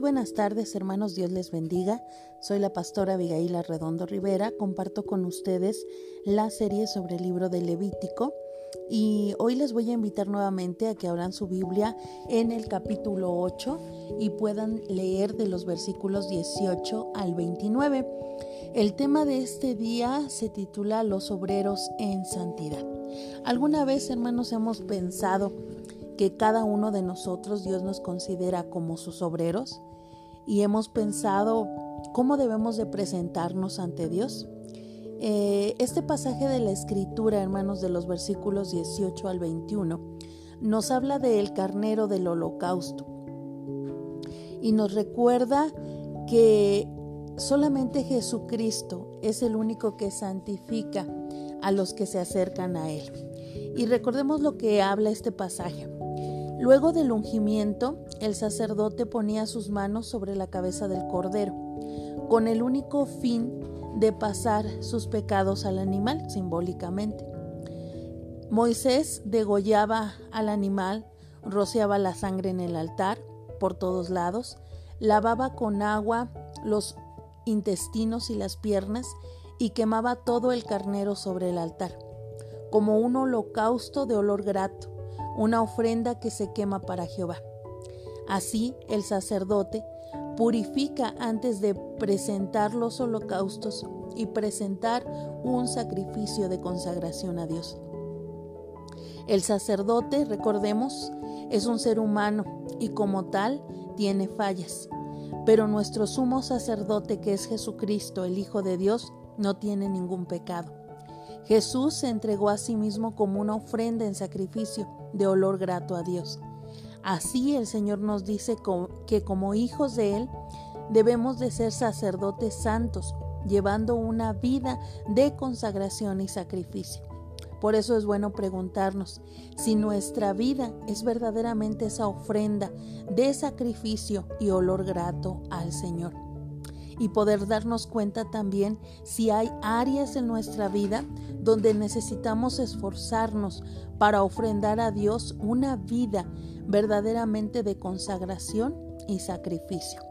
buenas tardes, hermanos. Dios les bendiga. Soy la pastora Abigail Redondo Rivera. Comparto con ustedes la serie sobre el libro de Levítico. Y hoy les voy a invitar nuevamente a que abran su Biblia en el capítulo 8 y puedan leer de los versículos 18 al 29. El tema de este día se titula Los obreros en santidad. ¿Alguna vez, hermanos, hemos pensado que cada uno de nosotros Dios nos considera como sus obreros y hemos pensado cómo debemos de presentarnos ante Dios. Eh, este pasaje de la escritura, hermanos, de los versículos 18 al 21, nos habla del carnero del holocausto y nos recuerda que solamente Jesucristo es el único que santifica a los que se acercan a Él. Y recordemos lo que habla este pasaje. Luego del ungimiento, el sacerdote ponía sus manos sobre la cabeza del cordero, con el único fin de pasar sus pecados al animal simbólicamente. Moisés degollaba al animal, rociaba la sangre en el altar por todos lados, lavaba con agua los intestinos y las piernas y quemaba todo el carnero sobre el altar, como un holocausto de olor grato una ofrenda que se quema para Jehová. Así el sacerdote purifica antes de presentar los holocaustos y presentar un sacrificio de consagración a Dios. El sacerdote, recordemos, es un ser humano y como tal tiene fallas, pero nuestro sumo sacerdote que es Jesucristo, el Hijo de Dios, no tiene ningún pecado. Jesús se entregó a sí mismo como una ofrenda en sacrificio de olor grato a Dios. Así el Señor nos dice que como hijos de Él debemos de ser sacerdotes santos, llevando una vida de consagración y sacrificio. Por eso es bueno preguntarnos si nuestra vida es verdaderamente esa ofrenda de sacrificio y olor grato al Señor y poder darnos cuenta también si hay áreas en nuestra vida donde necesitamos esforzarnos para ofrendar a Dios una vida verdaderamente de consagración y sacrificio.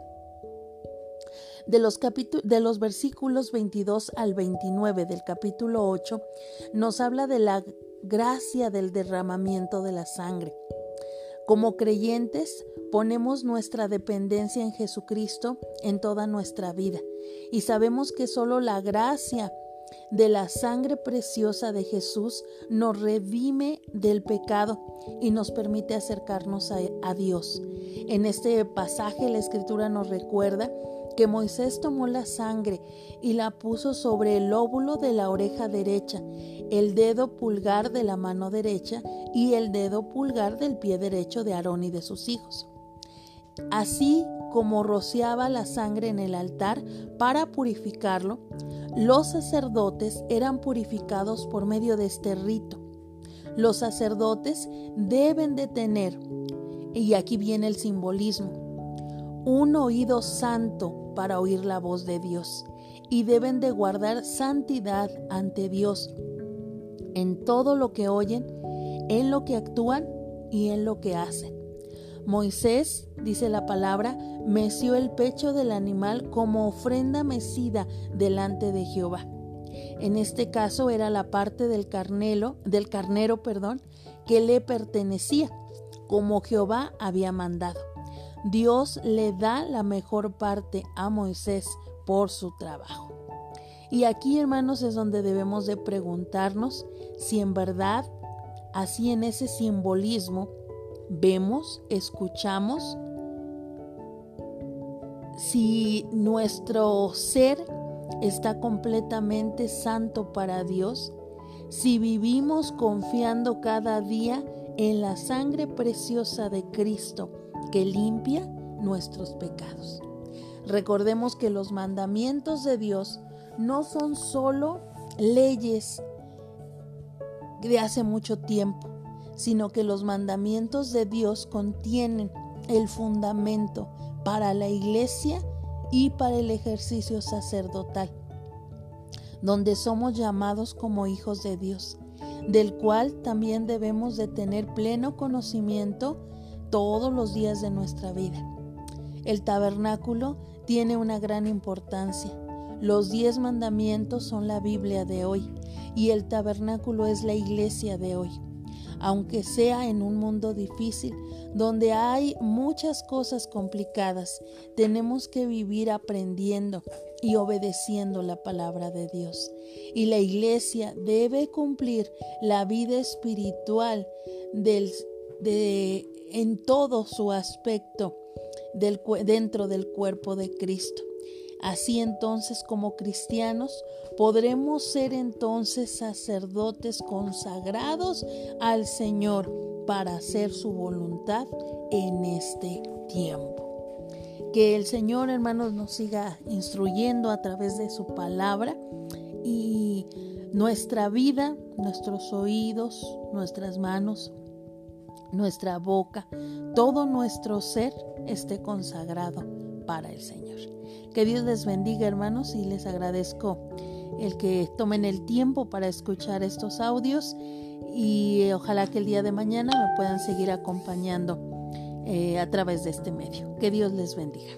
De los, de los versículos 22 al 29 del capítulo 8 nos habla de la gracia del derramamiento de la sangre. Como creyentes Ponemos nuestra dependencia en Jesucristo en toda nuestra vida. Y sabemos que solo la gracia de la sangre preciosa de Jesús nos redime del pecado y nos permite acercarnos a, a, Dios. En este pasaje la escritura nos recuerda que Moisés tomó la sangre y la puso sobre el óvulo de la oreja derecha, el dedo pulgar de la mano derecha y el dedo pulgar del pie derecho de Aarón y de sus hijos. Así como rociaba la sangre en el altar para purificarlo, los sacerdotes eran purificados por medio de este rito. Los sacerdotes deben de tener, y aquí viene el simbolismo, un oído santo para oír la voz de Dios y deben de guardar santidad ante Dios en todo lo que oyen, en lo que actúan y en lo que hacen. Moisés, dice la palabra, meció el pecho del animal como ofrenda mecida delante de Jehová. En este caso era la parte del carnero, del carnero, perdón, que le pertenecía, como Jehová había mandado. Dios le da la mejor parte a Moisés por su trabajo. Y aquí, hermanos, es donde debemos de preguntarnos si en verdad, así en ese simbolismo, vemos, escuchamos, si nuestro ser está completamente santo para Dios, si vivimos confiando cada día en la sangre preciosa de Cristo que limpia nuestros pecados. Recordemos que los mandamientos de Dios no son solo leyes de hace mucho tiempo, sino que los mandamientos de Dios contienen el fundamento para la iglesia y para el ejercicio sacerdotal, donde somos llamados como hijos de Dios, del cual también debemos de tener pleno conocimiento todos los días de nuestra vida. El tabernáculo tiene una gran importancia. Los diez mandamientos son la Biblia de hoy y el tabernáculo es la iglesia de hoy. Aunque sea en un mundo difícil, donde hay muchas cosas complicadas, tenemos que vivir aprendiendo y obedeciendo la palabra de Dios. Y la iglesia debe cumplir la vida espiritual del, de, en todo su aspecto dentro del cuerpo de Cristo. Así entonces como cristianos podremos ser entonces sacerdotes consagrados al Señor para hacer su voluntad en este tiempo. Que el Señor, hermanos, nos siga instruyendo a través de su palabra y nuestra vida, nuestros oídos, nuestras manos, nuestra boca, todo nuestro ser esté consagrado para el Señor. Que Dios les bendiga, hermanos, y les agradezco el que tomen el tiempo para escuchar estos audios y ojalá que el día de mañana me puedan seguir acompañando eh, a través de este medio. Que Dios les bendiga.